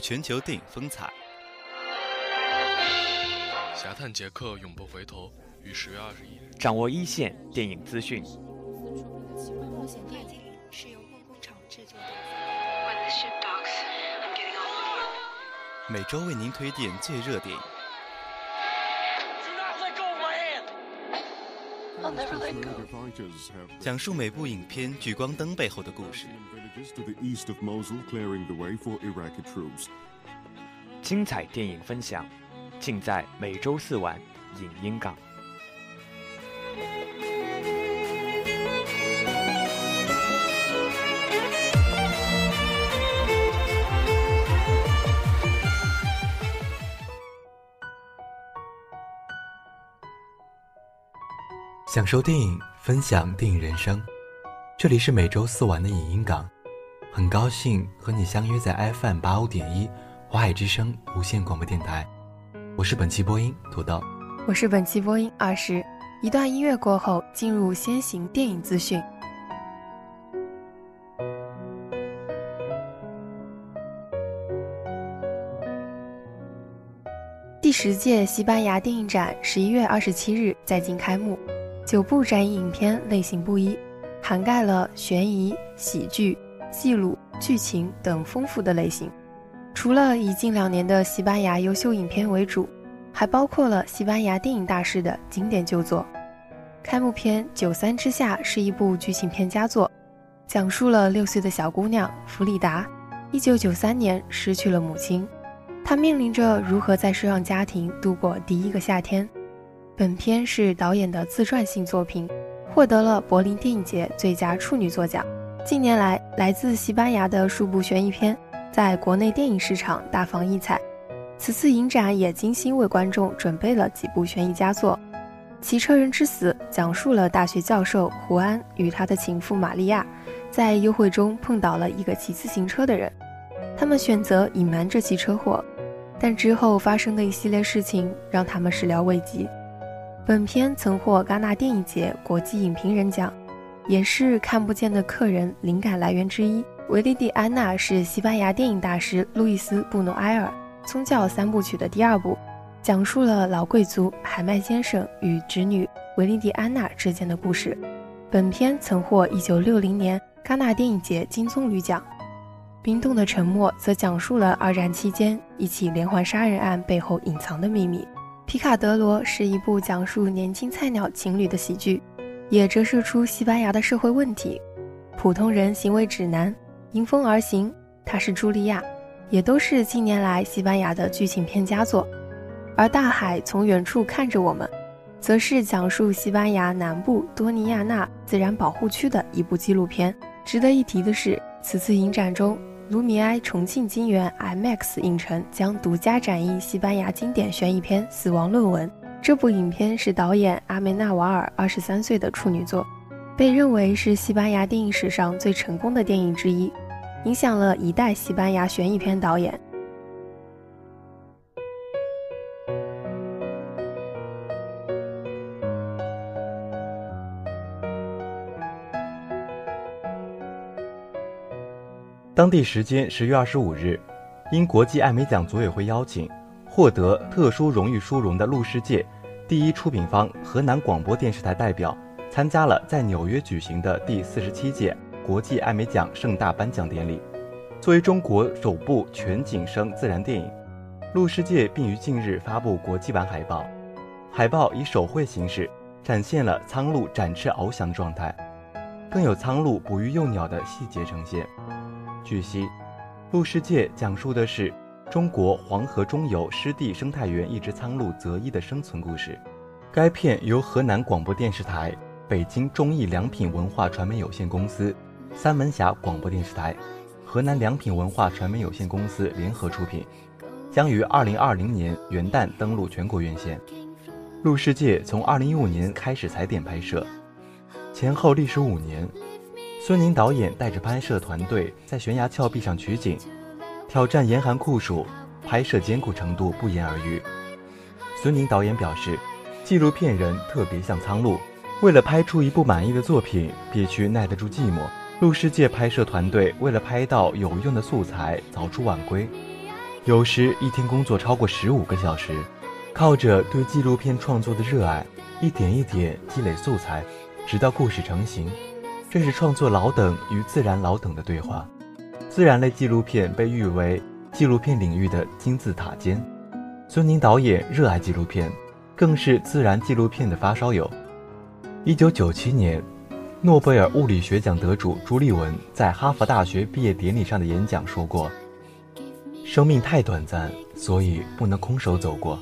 全球电影风采。侠探杰克永不回头，于十月二十一日。掌握一线电影资讯。冒险电影是由梦工厂制作的。每周为您推荐最热电影。讲述每部影片聚光灯背后的故事。精彩电影分享，尽在每周四晚影音港。享受电影，分享电影人生。这里是每周四晚的影音港，很高兴和你相约在 FM 八五点一华海之声无线广播电台。我是本期播音土豆，我是本期播音二十。一段音乐过后，进入先行电影资讯。第十届西班牙电影展十一月二十七日在京开幕。九部展映影片类型不一，涵盖了悬疑、喜剧、记录、剧情等丰富的类型。除了以近两年的西班牙优秀影片为主，还包括了西班牙电影大师的经典旧作。开幕片《九三之下》是一部剧情片佳作，讲述了六岁的小姑娘弗里达，一九九三年失去了母亲，她面临着如何在收养家庭度过第一个夏天。本片是导演的自传性作品，获得了柏林电影节最佳处女作奖。近年来，来自西班牙的数部悬疑片在国内电影市场大放异彩。此次影展也精心为观众准备了几部悬疑佳作。《骑车人之死》讲述了大学教授胡安与他的情妇玛利亚在幽会中碰到了一个骑自行车的人，他们选择隐瞒这起车祸，但之后发生的一系列事情让他们始料未及。本片曾获戛纳电影节国际影评人奖，也是《看不见的客人》灵感来源之一。维利蒂安娜是西班牙电影大师路易斯·布努埃尔宗教三部曲的第二部，讲述了老贵族海曼先生与侄女维利蒂安娜之间的故事。本片曾获1960年戛纳电影节金棕榈奖。冰冻的沉默则讲述了二战期间一起连环杀人案背后隐藏的秘密。皮卡德罗是一部讲述年轻菜鸟情侣的喜剧，也折射出西班牙的社会问题。普通人行为指南、迎风而行，他是茱莉亚，也都是近年来西班牙的剧情片佳作。而大海从远处看着我们，则是讲述西班牙南部多尼亚纳自然保护区的一部纪录片。值得一提的是，此次影展中。卢米埃重庆金源 IMAX 影城将独家展映西班牙经典悬疑片《死亡论文》。这部影片是导演阿梅纳瓦尔二十三岁的处女作，被认为是西班牙电影史上最成功的电影之一，影响了一代西班牙悬疑片导演。当地时间十月二十五日，因国际艾美奖组委会邀请，获得特殊荣誉殊荣的陆世界第一出品方河南广播电视台代表，参加了在纽约举行的第四十七届国际艾美奖盛大颁奖典礼。作为中国首部全景声自然电影，陆世界并于近日发布国际版海报，海报以手绘形式展现了苍鹭展翅翱翔的状态，更有苍鹭哺育幼鸟的细节呈现。据悉，《鹿世界》讲述的是中国黄河中游湿地生态园一只苍鹭择一的生存故事。该片由河南广播电视台、北京中艺良品文化传媒有限公司、三门峡广播电视台、河南良品文化传媒有限公司联合出品，将于二零二零年元旦登陆全国院线。《鹿世界》从二零一五年开始踩点拍摄，前后历时五年。孙宁导演带着拍摄团队在悬崖峭壁上取景，挑战严寒酷暑，拍摄艰苦程度不言而喻。孙宁导演表示，纪录片人特别像苍鹭，为了拍出一部满意的作品，必须耐得住寂寞。陆世界拍摄团队为了拍到有用的素材，早出晚归，有时一天工作超过十五个小时，靠着对纪录片创作的热爱，一点一点积累素材，直到故事成型。这是创作老等与自然老等的对话。自然类纪录片被誉为纪录片领域的金字塔尖。孙宁导演热爱纪录片，更是自然纪录片的发烧友。一九九七年。诺贝尔物理学奖得主朱立文在哈佛大学毕业典礼上的演讲说过：“生命太短暂，所以不能空手走过。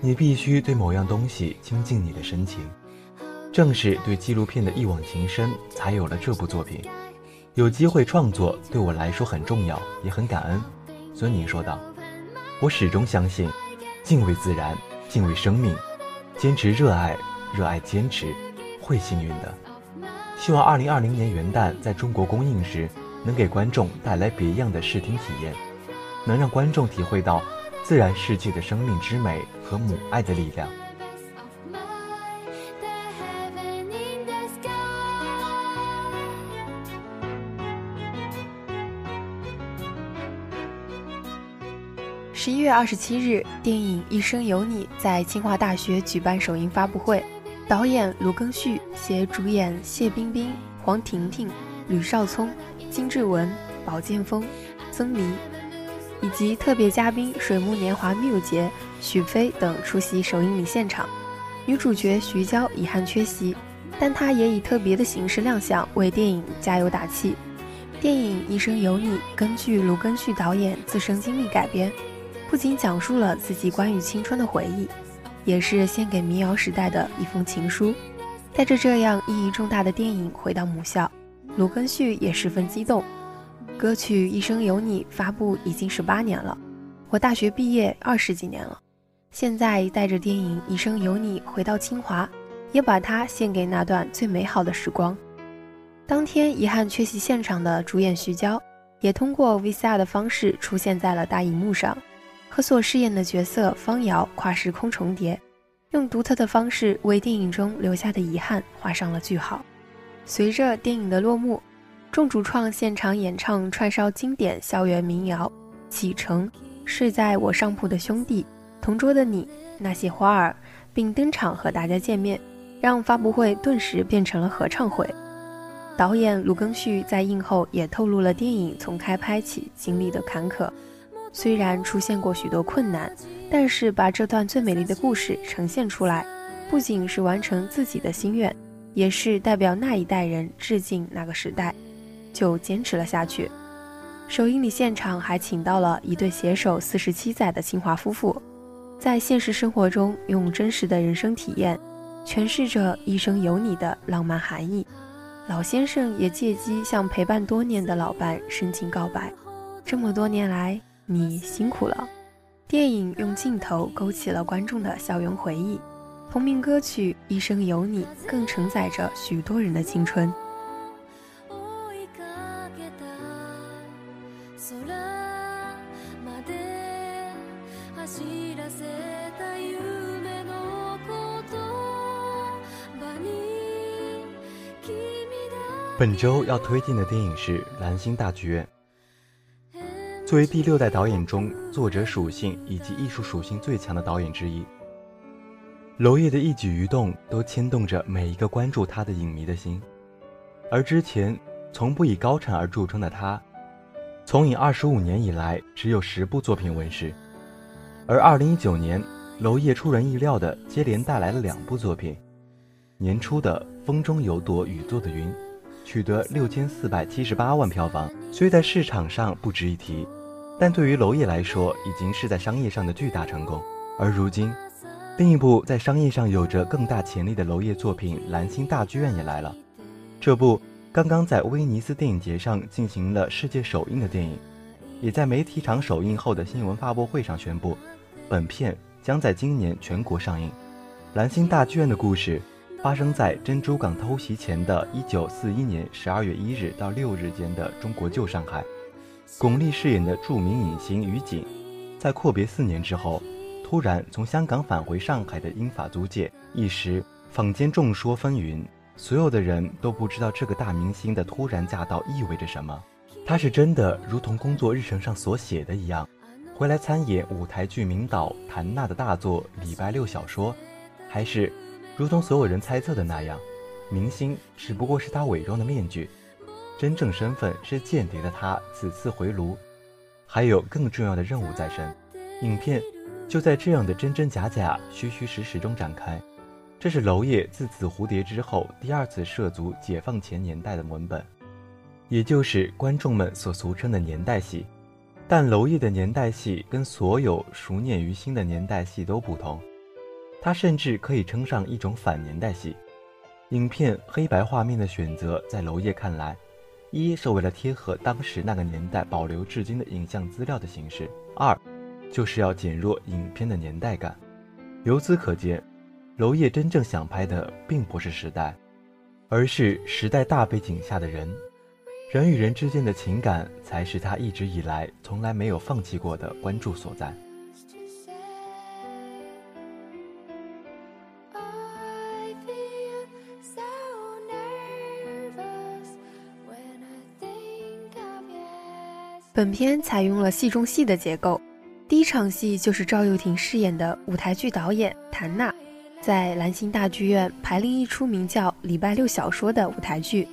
你必须对某样东西倾尽你的深情。”正是对纪录片的一往情深，才有了这部作品。有机会创作对我来说很重要，也很感恩。孙宁说道：“我始终相信，敬畏自然，敬畏生命，坚持热爱，热爱坚持，会幸运的。”希望二零二零年元旦在中国公映时，能给观众带来别样的视听体验，能让观众体会到自然世界的生命之美和母爱的力量。十一月二十七日，电影《一生有你》在清华大学举办首映发布会。导演卢庚戌携主演谢冰冰、黄婷婷、吕少聪、金志文、宝剑锋、曾黎，以及特别嘉宾水木年华缪杰、许飞等出席首映礼现场。女主角徐娇遗憾缺席，但她也以特别的形式亮相，为电影加油打气。电影《一生有你》根据卢庚戌导演自身经历改编，不仅讲述了自己关于青春的回忆。也是献给民谣时代的一封情书。带着这样意义重大的电影回到母校，卢庚戌也十分激动。歌曲《一生有你》发布已经十八年了，我大学毕业二十几年了。现在带着电影《一生有你》回到清华，也把它献给那段最美好的时光。当天遗憾缺席现场的主演徐娇，也通过 VCR 的方式出现在了大荧幕上。和所饰演的角色方瑶跨时空重叠，用独特的方式为电影中留下的遗憾画上了句号。随着电影的落幕，众主创现场演唱串烧经典校园民谣《启程》，睡在我上铺的兄弟，同桌的你，那些花儿，并登场和大家见面，让发布会顿时变成了合唱会。导演卢庚戌在映后也透露了电影从开拍起经历的坎坷。虽然出现过许多困难，但是把这段最美丽的故事呈现出来，不仅是完成自己的心愿，也是代表那一代人致敬那个时代，就坚持了下去。首映礼现场还请到了一对携手四十七载的清华夫妇，在现实生活中用真实的人生体验，诠释着一生有你的浪漫含义。老先生也借机向陪伴多年的老伴深情告白：这么多年来。你辛苦了。电影用镜头勾起了观众的校园回忆，同名歌曲《一生有你》更承载着许多人的青春。本周要推荐的电影是《蓝星大剧院》。作为第六代导演中作者属性以及艺术属性最强的导演之一，娄烨的一举一动都牵动着每一个关注他的影迷的心。而之前从不以高产而著称的他，从影二十五年以来只有十部作品问世。而二零一九年，娄烨出人意料的接连带来了两部作品。年初的《风中有朵雨做的云》，取得六千四百七十八万票房，虽在市场上不值一提。但对于娄烨来说，已经是在商业上的巨大成功。而如今，另一部在商业上有着更大潜力的娄烨作品《蓝星大剧院》也来了。这部刚刚在威尼斯电影节上进行了世界首映的电影，也在媒体场首映后的新闻发布会上宣布，本片将在今年全国上映。《蓝星大剧院》的故事发生在珍珠港偷袭前的一九四一年十二月一日到六日间的中国旧上海。巩俐饰演的著名影星于景，在阔别四年之后，突然从香港返回上海的英法租界，一时坊间众说纷纭，所有的人都不知道这个大明星的突然驾到意味着什么。他是真的如同工作日程上所写的一样，回来参演舞台剧名导谭娜的大作《礼拜六小说》，还是如同所有人猜测的那样，明星只不过是他伪装的面具，真正身份是间谍的他此次回炉，还有更重要的任务在身。影片就在这样的真真假假、虚虚实实中展开。这是娄烨自《紫蝴蝶》之后第二次涉足解放前年代的文本，也就是观众们所俗称的年代戏。但娄烨的年代戏跟所有熟念于心的年代戏都不同，他甚至可以称上一种反年代戏。影片黑白画面的选择，在娄烨看来，一是为了贴合当时那个年代保留至今的影像资料的形式；二，就是要减弱影片的年代感。由此可见，娄烨真正想拍的并不是时代，而是时代大背景下的人。人与人之间的情感，才是他一直以来从来没有放弃过的关注所在。本片采用了戏中戏的结构，第一场戏就是赵又廷饰演的舞台剧导演谭娜，在兰心大剧院排练一出名叫《礼拜六小说》的舞台剧。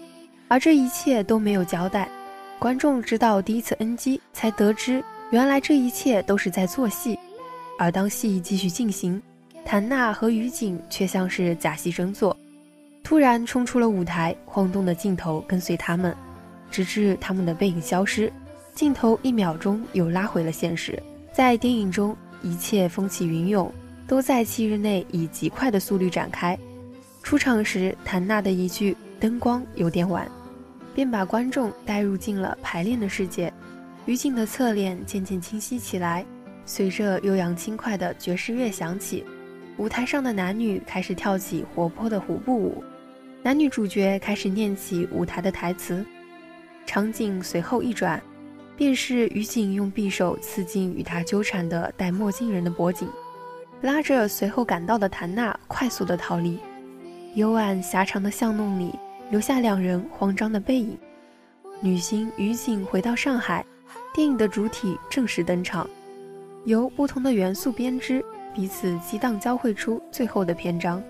而这一切都没有交代，观众直到第一次 NG 才得知，原来这一切都是在做戏。而当戏继续进行，谭娜和于景却像是假戏真做，突然冲出了舞台，晃动的镜头跟随他们，直至他们的背影消失，镜头一秒钟又拉回了现实。在电影中，一切风起云涌，都在七日内以极快的速率展开。出场时，谭娜的一句。灯光有点晚，便把观众带入进了排练的世界。于静的侧脸渐渐清晰起来，随着悠扬轻快的爵士乐响起，舞台上的男女开始跳起活泼的舞步舞。男女主角开始念起舞台的台词。场景随后一转，便是于景用匕首刺进与他纠缠的戴墨镜人的脖颈，拉着随后赶到的谭娜快速的逃离。幽暗狭长的巷弄里。留下两人慌张的背影。女星于景回到上海，电影的主体正式登场，由不同的元素编织，彼此激荡交汇出最后的篇章。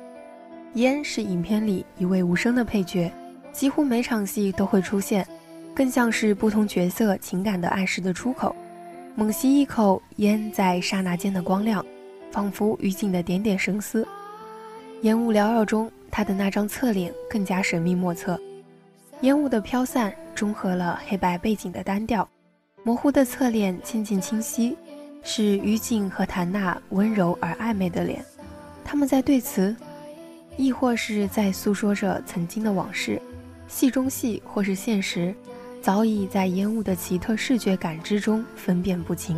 烟是影片里一位无声的配角，几乎每场戏都会出现，更像是不同角色情感的暗示的出口。猛吸一口烟，在刹那间的光亮，仿佛于景的点点声思。烟雾缭绕中。他的那张侧脸更加神秘莫测，烟雾的飘散中和了黑白背景的单调，模糊的侧脸渐渐清晰，是于景和谭娜温柔而暧昧的脸，他们在对词，亦或是在诉说着曾经的往事，戏中戏或是现实，早已在烟雾的奇特视觉感知中分辨不清。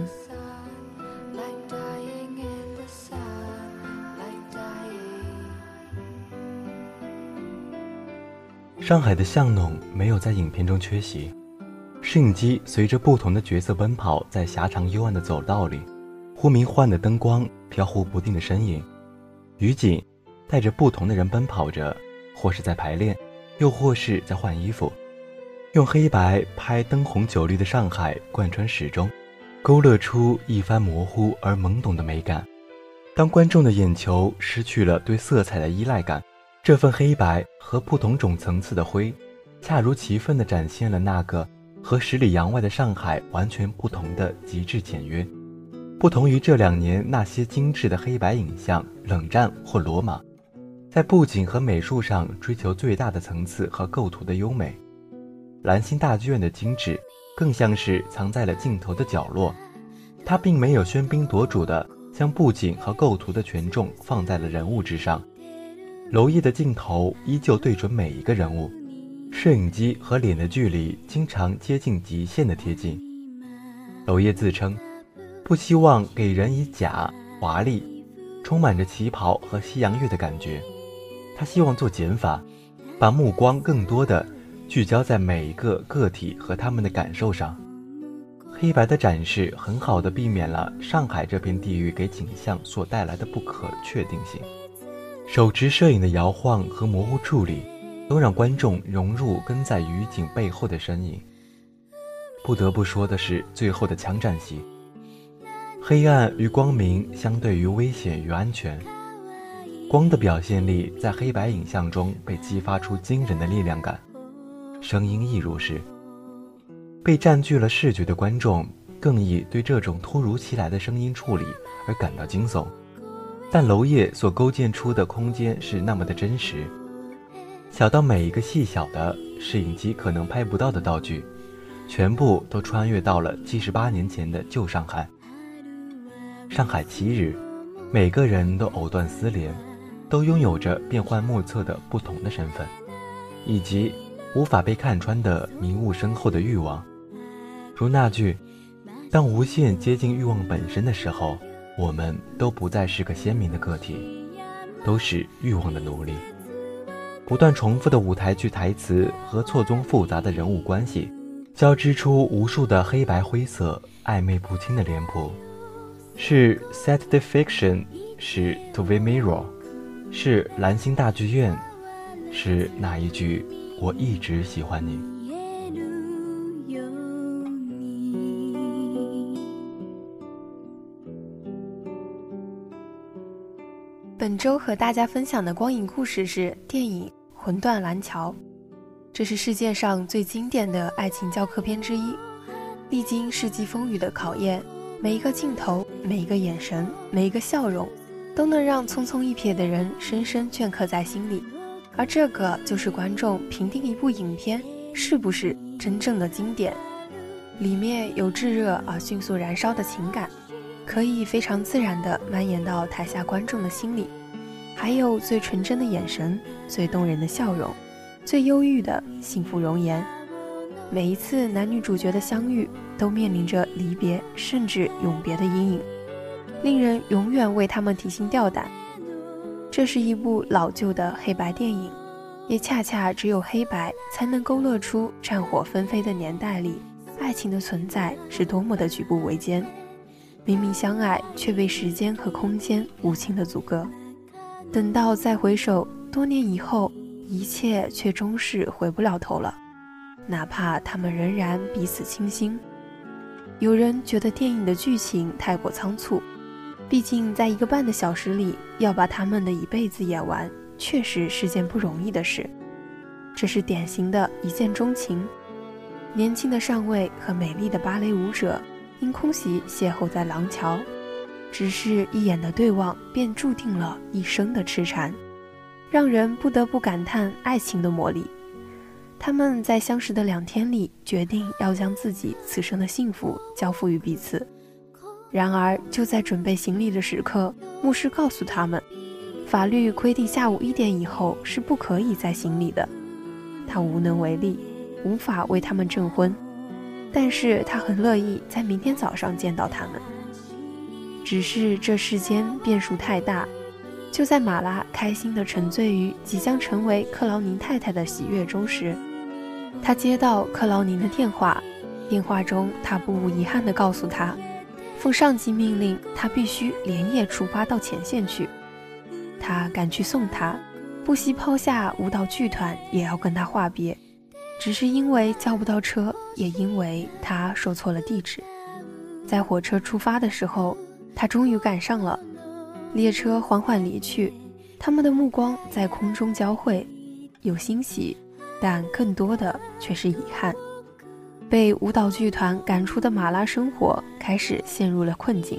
上海的巷弄没有在影片中缺席，摄影机随着不同的角色奔跑在狭长幽暗的走道里，忽明忽暗的灯光，飘忽不定的身影。于景带着不同的人奔跑着，或是在排练，又或是在换衣服，用黑白拍灯红酒绿的上海贯穿始终，勾勒出一番模糊而懵懂的美感。当观众的眼球失去了对色彩的依赖感。这份黑白和不同种层次的灰，恰如其分地展现了那个和十里洋外的上海完全不同的极致简约。不同于这两年那些精致的黑白影像，冷战或罗马，在布景和美术上追求最大的层次和构图的优美。兰心大剧院的精致，更像是藏在了镜头的角落，它并没有喧宾夺主的将布景和构图的权重放在了人物之上。娄烨的镜头依旧对准每一个人物，摄影机和脸的距离经常接近极限的贴近。娄烨自称，不希望给人以假、华丽、充满着旗袍和西洋乐的感觉，他希望做减法，把目光更多的聚焦在每一个个体和他们的感受上。黑白的展示很好的避免了上海这片地域给景象所带来的不可确定性。手持摄影的摇晃和模糊处理，都让观众融入跟在雨景背后的身影。不得不说的是，最后的枪战戏，黑暗与光明相对于危险与安全。光的表现力在黑白影像中被激发出惊人的力量感，声音亦如是。被占据了视觉的观众更易对这种突如其来的声音处理而感到惊悚。但娄烨所构建出的空间是那么的真实，小到每一个细小的摄影机可能拍不到的道具，全部都穿越到了七十八年前的旧上海。上海七日，每个人都藕断丝连。都拥有着变幻莫测的不同的身份，以及无法被看穿的迷雾深厚的欲望。如那句：“当无限接近欲望本身的时候，我们都不再是个鲜明的个体，都是欲望的奴隶。”不断重复的舞台剧台词和错综复杂的人物关系，交织出无数的黑白灰色、暧昧不清的脸谱。是 Saturday Fiction，是 To Be Mirror。是蓝星大剧院，是哪一句？我一直喜欢你。本周和大家分享的光影故事是电影《魂断蓝桥》，这是世界上最经典的爱情教科片之一，历经世纪风雨的考验，每一个镜头，每一个眼神，每一个笑容。都能让匆匆一瞥的人深深镌刻在心里，而这个就是观众评定一部影片是不是真正的经典。里面有炙热而迅速燃烧的情感，可以非常自然地蔓延到台下观众的心里；还有最纯真的眼神、最动人的笑容、最忧郁的幸福容颜。每一次男女主角的相遇，都面临着离别甚至永别的阴影。令人永远为他们提心吊胆。这是一部老旧的黑白电影，也恰恰只有黑白才能勾勒出战火纷飞的年代里，爱情的存在是多么的举步维艰。明明相爱，却被时间和空间无情的阻隔。等到再回首，多年以后，一切却终是回不了头了。哪怕他们仍然彼此倾心。有人觉得电影的剧情太过仓促。毕竟，在一个半的小时里，要把他们的一辈子演完，确实是件不容易的事。这是典型的一见钟情。年轻的上尉和美丽的芭蕾舞者因空袭邂逅在廊桥，只是一眼的对望，便注定了一生的痴缠，让人不得不感叹爱情的魔力。他们在相识的两天里，决定要将自己此生的幸福交付于彼此。然而，就在准备行李的时刻，牧师告诉他们，法律规定下午一点以后是不可以再行礼的。他无能为力，无法为他们证婚，但是他很乐意在明天早上见到他们。只是这世间变数太大，就在马拉开心地沉醉于即将成为克劳宁太太的喜悦中时，他接到克劳宁的电话。电话中，他不无遗憾地告诉他。奉上级命令，他必须连夜出发到前线去。他赶去送他，不惜抛下舞蹈剧团，也要跟他话别。只是因为叫不到车，也因为他说错了地址。在火车出发的时候，他终于赶上了。列车缓缓离去，他们的目光在空中交汇，有欣喜，但更多的却是遗憾。被舞蹈剧团赶出的马拉生活开始陷入了困境，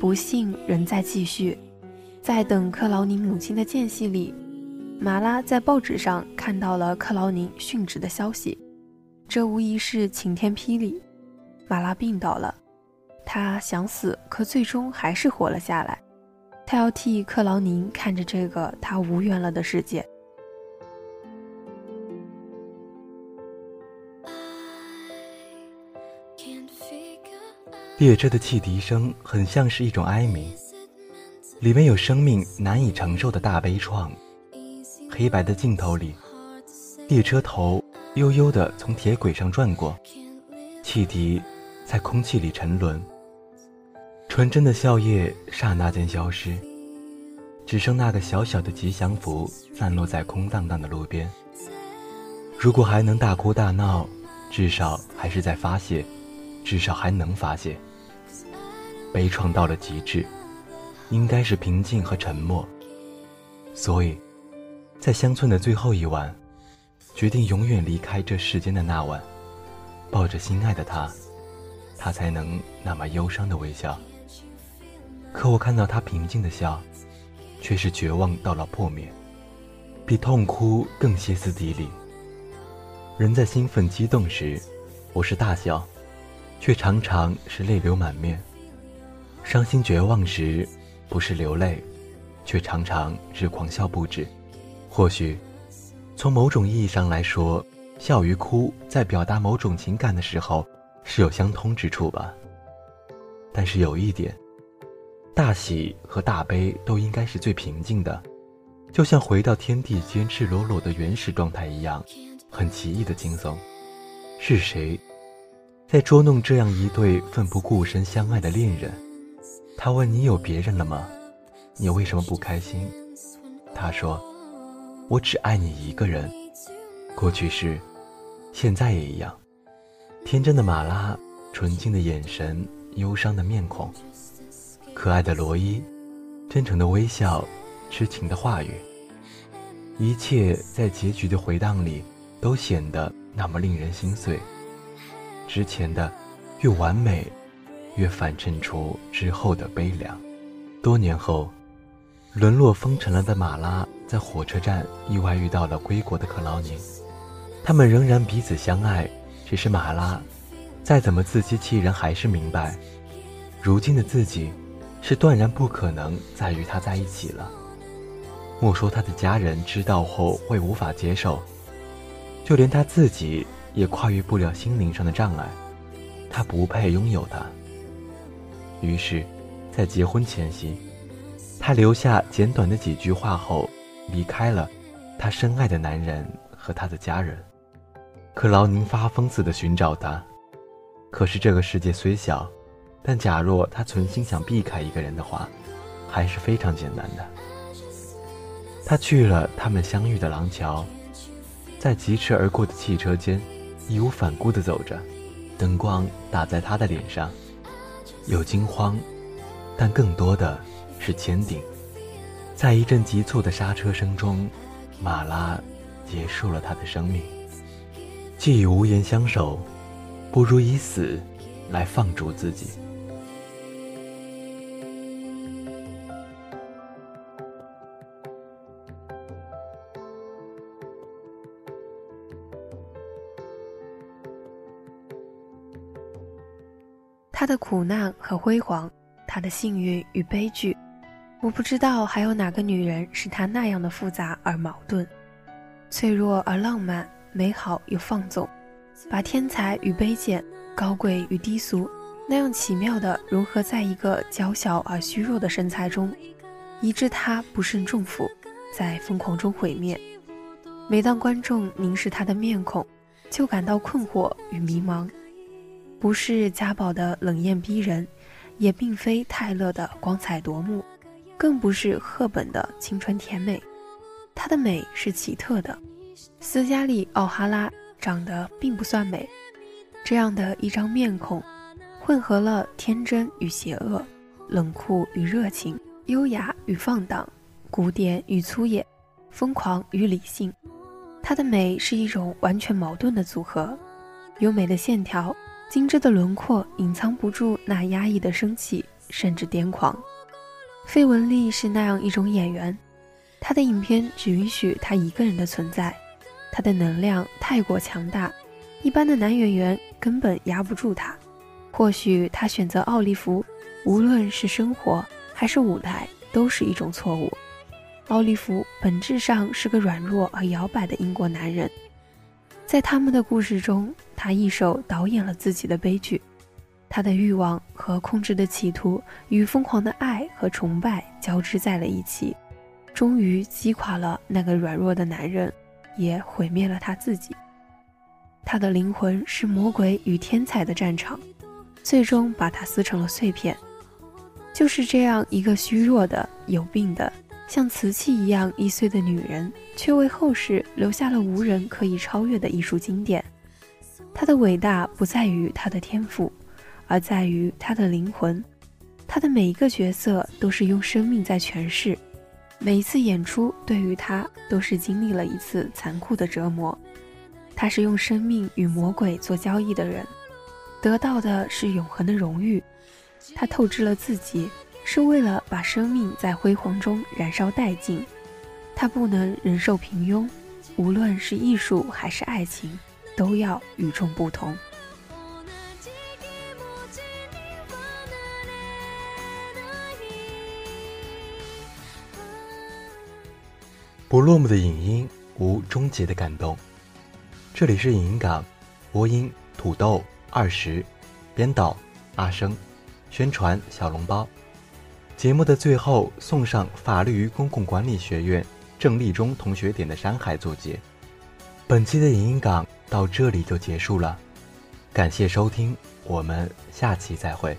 不幸仍在继续。在等克劳宁母亲的间隙里，马拉在报纸上看到了克劳宁殉职的消息，这无疑是晴天霹雳。马拉病倒了，他想死，可最终还是活了下来。他要替克劳宁看着这个他无缘了的世界。列车的汽笛声很像是一种哀鸣，里面有生命难以承受的大悲怆。黑白的镜头里，列车头悠悠地从铁轨上转过，汽笛在空气里沉沦。纯真的笑靥刹那间消失，只剩那个小小的吉祥符散落在空荡荡的路边。如果还能大哭大闹，至少还是在发泄，至少还能发泄。悲怆到了极致，应该是平静和沉默。所以，在乡村的最后一晚，决定永远离开这世间的那晚，抱着心爱的他，他才能那么忧伤的微笑。可我看到他平静的笑，却是绝望到了破灭，比痛哭更歇斯底里。人在兴奋激动时，我是大笑，却常常是泪流满面；伤心绝望时，不是流泪。却常常是狂笑不止。或许，从某种意义上来说，笑与哭在表达某种情感的时候是有相通之处吧。但是有一点，大喜和大悲都应该是最平静的，就像回到天地间赤裸裸的原始状态一样，很奇异的轻松。是谁，在捉弄这样一对奋不顾身相爱的恋人？他问你有别人了吗？你为什么不开心？他说：“我只爱你一个人。过去是，现在也一样。天真的马拉，纯净的眼神，忧伤的面孔，可爱的罗伊，真诚的微笑，痴情的话语，一切在结局的回荡里都显得那么令人心碎。之前的越完美，越反衬出之后的悲凉。多年后。”沦落风尘了的马拉在火车站意外遇到了归国的克劳宁，他们仍然彼此相爱。只是马拉再怎么自欺欺人，还是明白，如今的自己是断然不可能再与他在一起了。莫说他的家人知道后会无法接受，就连他自己也跨越不了心灵上的障碍，他不配拥有他。于是，在结婚前夕。他留下简短的几句话后，离开了他深爱的男人和他的家人。克劳宁发疯似的寻找他，可是这个世界虽小，但假若他存心想避开一个人的话，还是非常简单的。他去了他们相遇的廊桥，在疾驰而过的汽车间，义无反顾地走着，灯光打在他的脸上，有惊慌，但更多的。是坚定，在一阵急促的刹车声中，马拉结束了他的生命。既已无言相守，不如以死来放逐自己。他的苦难和辉煌，他的幸运与悲剧。我不知道还有哪个女人是她那样的复杂而矛盾，脆弱而浪漫，美好又放纵，把天才与卑贱、高贵与低俗那样奇妙的融合在一个娇小而虚弱的身材中，以致她不胜重负，在疯狂中毁灭。每当观众凝视她的面孔，就感到困惑与迷茫，不是家宝的冷艳逼人，也并非泰勒的光彩夺目。更不是赫本的青春甜美，她的美是奇特的。斯嘉丽·奥哈拉长得并不算美，这样的一张面孔，混合了天真与邪恶，冷酷与热情，优雅与放荡，古典与粗野，疯狂与理性。她的美是一种完全矛盾的组合，优美的线条，精致的轮廓，隐藏不住那压抑的生气，甚至癫狂。费雯丽是那样一种演员，她的影片只允许她一个人的存在，她的能量太过强大，一般的男演员根本压不住她。或许她选择奥利弗，无论是生活还是舞台，都是一种错误。奥利弗本质上是个软弱而摇摆的英国男人，在他们的故事中，他一手导演了自己的悲剧。他的欲望和控制的企图与疯狂的爱和崇拜交织在了一起，终于击垮了那个软弱的男人，也毁灭了他自己。他的灵魂是魔鬼与天才的战场，最终把他撕成了碎片。就是这样一个虚弱的、有病的、像瓷器一样易碎的女人，却为后世留下了无人可以超越的艺术经典。她的伟大不在于她的天赋。而在于她的灵魂，她的每一个角色都是用生命在诠释，每一次演出对于她都是经历了一次残酷的折磨。她是用生命与魔鬼做交易的人，得到的是永恒的荣誉。她透支了自己，是为了把生命在辉煌中燃烧殆尽。他不能忍受平庸，无论是艺术还是爱情，都要与众不同。不落幕的影音，无终结的感动。这里是影音港，播音土豆二十，编导阿生，宣传小笼包。节目的最后送上法律与公共管理学院郑立中同学点的山海作结。本期的影音港到这里就结束了，感谢收听，我们下期再会。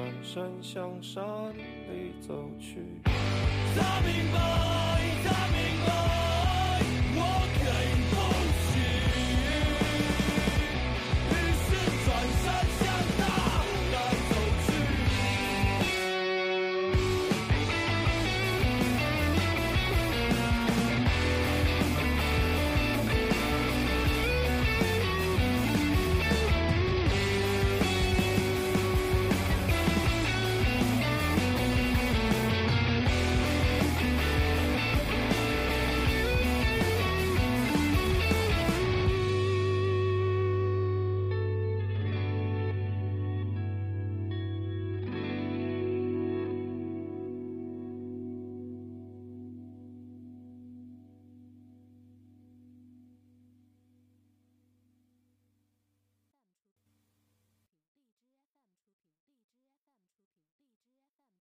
转身向山里走去。他明白，